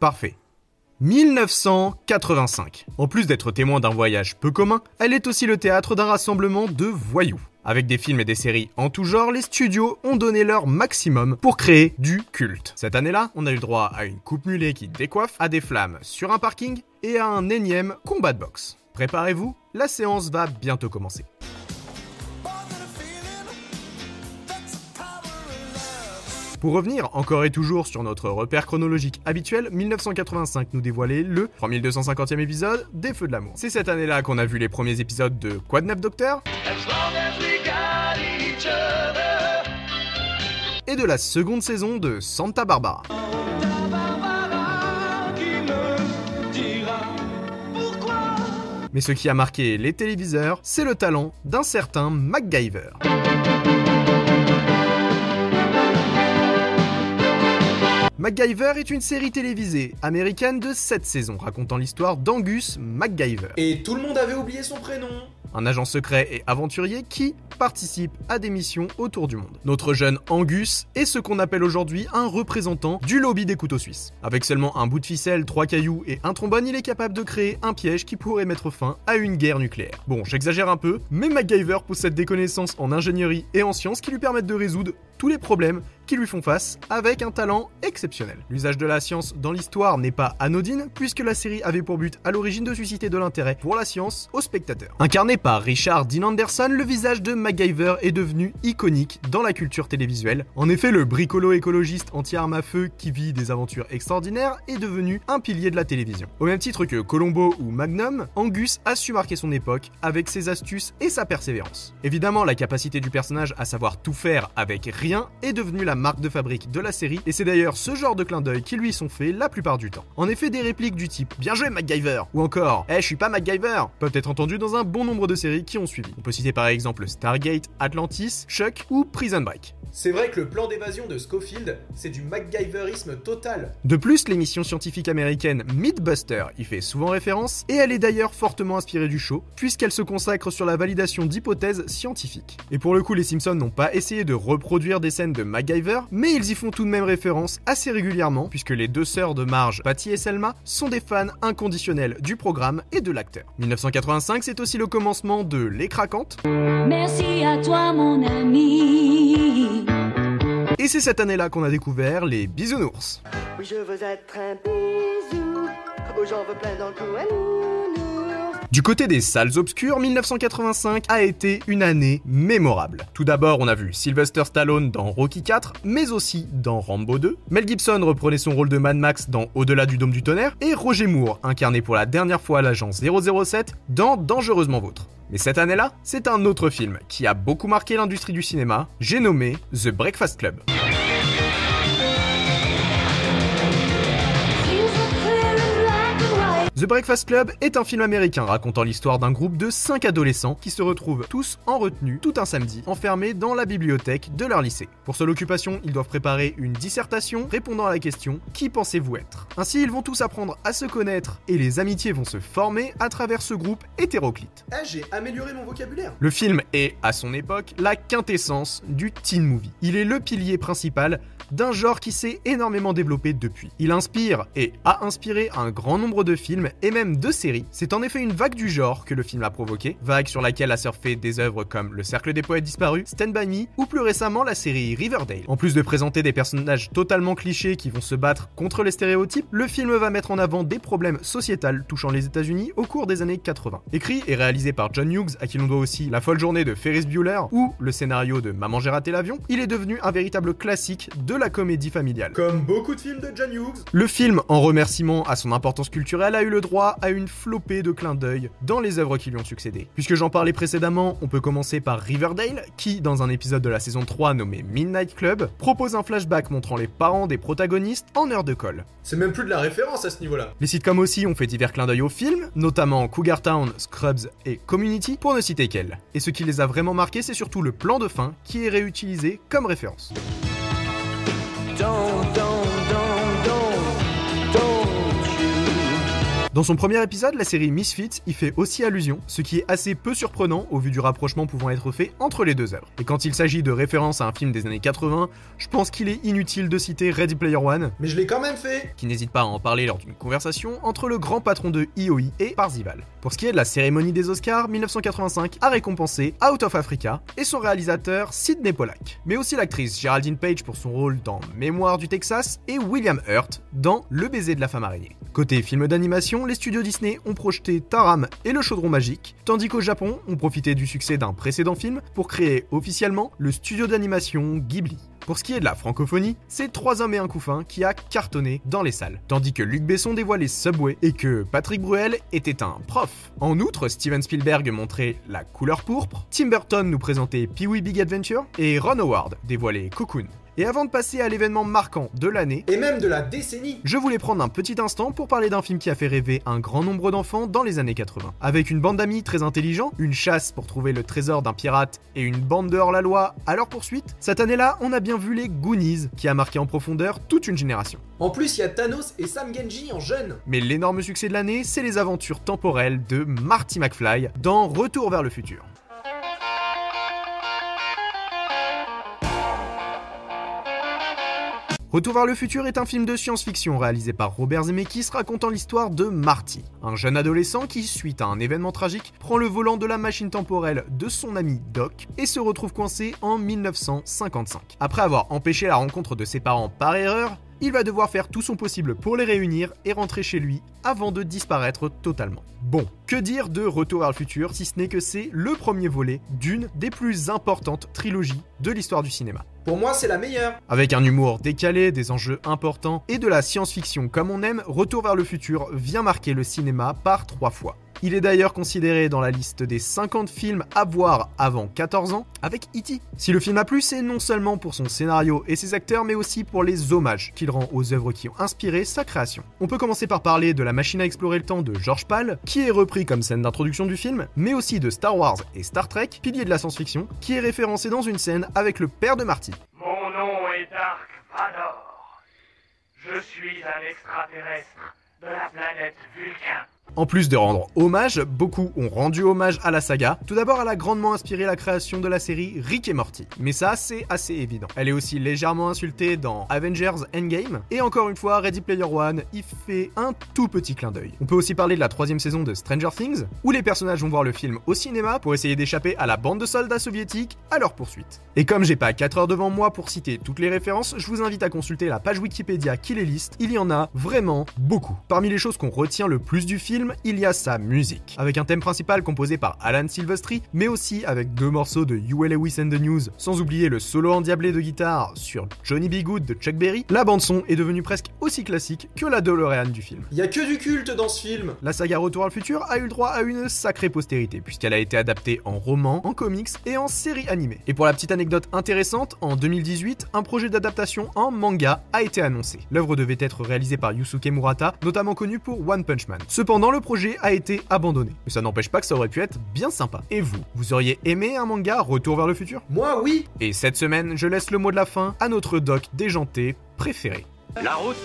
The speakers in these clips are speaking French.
Parfait. 1985. En plus d'être témoin d'un voyage peu commun, elle est aussi le théâtre d'un rassemblement de voyous. Avec des films et des séries en tout genre, les studios ont donné leur maximum pour créer du culte. Cette année-là, on a eu droit à une coupe mulet qui décoiffe, à des flammes sur un parking et à un énième combat de boxe. Préparez-vous, la séance va bientôt commencer. Pour revenir encore et toujours sur notre repère chronologique habituel, 1985 nous dévoilait le 3250e épisode des Feux de l'amour. C'est cette année-là qu'on a vu les premiers épisodes de neuf Docteur? Et de la seconde saison de Santa Barbara. Mais ce qui a marqué les téléviseurs, c'est le talent d'un certain MacGyver. MacGyver est une série télévisée américaine de 7 saisons racontant l'histoire d'Angus MacGyver. Et tout le monde avait oublié son prénom un agent secret et aventurier qui participe à des missions autour du monde. Notre jeune Angus est ce qu'on appelle aujourd'hui un représentant du lobby des couteaux suisses. Avec seulement un bout de ficelle, trois cailloux et un trombone, il est capable de créer un piège qui pourrait mettre fin à une guerre nucléaire. Bon, j'exagère un peu, mais MacGyver possède des connaissances en ingénierie et en sciences qui lui permettent de résoudre tous les problèmes qui lui font face avec un talent exceptionnel. L'usage de la science dans l'histoire n'est pas anodine puisque la série avait pour but à l'origine de susciter de l'intérêt pour la science aux spectateurs. Incarné par Richard Dean Anderson, le visage de MacGyver est devenu iconique dans la culture télévisuelle. En effet, le bricolo écologiste anti-arme à feu qui vit des aventures extraordinaires est devenu un pilier de la télévision. Au même titre que Colombo ou Magnum, Angus a su marquer son époque avec ses astuces et sa persévérance. Évidemment, la capacité du personnage à savoir tout faire avec rien est devenue la marque de fabrique de la série et c'est d'ailleurs ce genre de clin d'œil qui lui sont faits la plupart du temps. En effet, des répliques du type Bien joué MacGyver ou encore Eh, je suis pas MacGyver peuvent être entendues dans un bon nombre de séries qui ont suivi. On peut citer par exemple Stargate, Atlantis, Chuck ou Prison Break. C'est vrai que le plan d'évasion de Schofield, c'est du MacGyverisme total. De plus, l'émission scientifique américaine Mythbuster y fait souvent référence, et elle est d'ailleurs fortement inspirée du show, puisqu'elle se consacre sur la validation d'hypothèses scientifiques. Et pour le coup, les Simpsons n'ont pas essayé de reproduire des scènes de MacGyver, mais ils y font tout de même référence assez régulièrement, puisque les deux sœurs de Marge, Patty et Selma, sont des fans inconditionnels du programme et de l'acteur. 1985, c'est aussi le commencement de Les Craquantes. Merci à toi mon ami. Et c'est cette année-là qu'on a découvert les bisounours. Oui, je veux être un bisou. J'en veux plein dans le cou. Du côté des salles obscures, 1985 a été une année mémorable. Tout d'abord, on a vu Sylvester Stallone dans Rocky 4, mais aussi dans Rambo 2. Mel Gibson reprenait son rôle de Mad Max dans Au-delà du dôme du tonnerre, et Roger Moore incarné pour la dernière fois l'agent 007 dans Dangereusement Vôtre. Mais cette année-là, c'est un autre film qui a beaucoup marqué l'industrie du cinéma, j'ai nommé The Breakfast Club. The Breakfast Club est un film américain racontant l'histoire d'un groupe de 5 adolescents qui se retrouvent tous en retenue tout un samedi, enfermés dans la bibliothèque de leur lycée. Pour seule occupation, ils doivent préparer une dissertation répondant à la question Qui pensez-vous être? Ainsi, ils vont tous apprendre à se connaître et les amitiés vont se former à travers ce groupe hétéroclite. Eh, j'ai amélioré mon vocabulaire. Le film est, à son époque, la quintessence du teen movie. Il est le pilier principal d'un genre qui s'est énormément développé depuis. Il inspire et a inspiré un grand nombre de films et même de séries. C'est en effet une vague du genre que le film a provoqué, vague sur laquelle a surfé des œuvres comme Le Cercle des Poètes Disparus, Stand By Me ou plus récemment la série Riverdale. En plus de présenter des personnages totalement clichés qui vont se battre contre les stéréotypes, le film va mettre en avant des problèmes sociétals touchant les États-Unis au cours des années 80. Écrit et réalisé par John Hughes, à qui l'on doit aussi La folle journée de Ferris Bueller ou le scénario de Maman j'ai raté l'avion, il est devenu un véritable classique de la comédie familiale. Comme beaucoup de films de John Hughes. Le film, en remerciement à son importance culturelle, a eu le le droit à une flopée de clins d'œil dans les œuvres qui lui ont succédé. Puisque j'en parlais précédemment, on peut commencer par Riverdale, qui, dans un épisode de la saison 3 nommé Midnight Club, propose un flashback montrant les parents des protagonistes en heure de colle. C'est même plus de la référence à ce niveau-là. Les sitcoms aussi ont fait divers clins d'œil au film, notamment Cougar Town, Scrubs et Community, pour ne citer qu'elles. Et ce qui les a vraiment marqués, c'est surtout le plan de fin qui est réutilisé comme référence. Dans son premier épisode, la série Misfits y fait aussi allusion, ce qui est assez peu surprenant au vu du rapprochement pouvant être fait entre les deux œuvres. Et quand il s'agit de référence à un film des années 80, je pense qu'il est inutile de citer Ready Player One, Mais je l'ai quand même fait. qui n'hésite pas à en parler lors d'une conversation entre le grand patron de IOI et Parzival. Pour ce qui est de la cérémonie des Oscars, 1985 a récompensé Out of Africa et son réalisateur Sidney Pollack, mais aussi l'actrice Geraldine Page pour son rôle dans Mémoire du Texas et William Hurt dans Le baiser de la femme araignée. Côté film d'animation, les studios Disney ont projeté Taram et le chaudron magique, tandis qu'au Japon, on profitait du succès d'un précédent film pour créer officiellement le studio d'animation Ghibli. Pour ce qui est de la francophonie, c'est Trois hommes et un couffin qui a cartonné dans les salles, tandis que Luc Besson dévoilait Subway et que Patrick Bruel était un prof. En outre, Steven Spielberg montrait La couleur pourpre, Tim Burton nous présentait Pee-wee Big Adventure et Ron Howard dévoilait Cocoon. Et avant de passer à l'événement marquant de l'année, Et même de la décennie. je voulais prendre un petit instant pour parler d'un film qui a fait rêver un grand nombre d'enfants dans les années 80. Avec une bande d'amis très intelligents, une chasse pour trouver le trésor d'un pirate et une bande de hors-la-loi à leur poursuite, cette année-là, on a bien vu les Goonies, qui a marqué en profondeur toute une génération. En plus, il y a Thanos et Sam Genji en jeune. Mais l'énorme succès de l'année, c'est les aventures temporelles de Marty McFly dans Retour vers le futur. Retour vers le futur est un film de science-fiction réalisé par Robert Zemeckis racontant l'histoire de Marty, un jeune adolescent qui, suite à un événement tragique, prend le volant de la machine temporelle de son ami Doc et se retrouve coincé en 1955. Après avoir empêché la rencontre de ses parents par erreur, il va devoir faire tout son possible pour les réunir et rentrer chez lui avant de disparaître totalement. Bon, que dire de Retour vers le futur si ce n'est que c'est le premier volet d'une des plus importantes trilogies de l'histoire du cinéma. Pour moi, c'est la meilleure. Avec un humour décalé, des enjeux importants et de la science-fiction comme on aime, Retour vers le futur vient marquer le cinéma par trois fois. Il est d'ailleurs considéré dans la liste des 50 films à voir avant 14 ans avec E.T. Si le film a plu, c'est non seulement pour son scénario et ses acteurs, mais aussi pour les hommages qu'il rend aux œuvres qui ont inspiré sa création. On peut commencer par parler de La machine à explorer le temps de George Pal, qui est repris comme scène d'introduction du film, mais aussi de Star Wars et Star Trek, pilier de la science-fiction, qui est référencé dans une scène avec le père de Marty. Mon nom est Dark Vador. Je suis un extraterrestre de la planète Vulcain. En plus de rendre hommage, beaucoup ont rendu hommage à la saga. Tout d'abord, elle a grandement inspiré la création de la série Rick et Morty. Mais ça, c'est assez évident. Elle est aussi légèrement insultée dans Avengers Endgame. Et encore une fois, Ready Player One y fait un tout petit clin d'œil. On peut aussi parler de la troisième saison de Stranger Things, où les personnages vont voir le film au cinéma pour essayer d'échapper à la bande de soldats soviétiques à leur poursuite. Et comme j'ai pas 4 heures devant moi pour citer toutes les références, je vous invite à consulter la page Wikipédia qui les liste. Il y en a vraiment beaucoup. Parmi les choses qu'on retient le plus du film, il y a sa musique. Avec un thème principal composé par Alan Silvestri, mais aussi avec deux morceaux de Huey Lewis and the News, sans oublier le solo endiablé de guitare sur Johnny B. Good de Chuck Berry, la bande-son est devenue presque aussi classique que la DeLorean du film. Il y a que du culte dans ce film. La saga Retour à le futur a eu le droit à une sacrée postérité, puisqu'elle a été adaptée en roman, en comics et en série animée. Et pour la petite anecdote intéressante, en 2018, un projet d'adaptation en manga a été annoncé. L'œuvre devait être réalisée par Yusuke Murata, notamment connu pour One Punch Man. Cependant, le projet a été abandonné. Mais ça n'empêche pas que ça aurait pu être bien sympa. Et vous, vous auriez aimé un manga Retour vers le futur? Moi, oui. Et cette semaine, je laisse le mot de la fin à notre doc déjanté préféré. La route,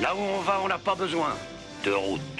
là où on va, on n'a pas besoin de route.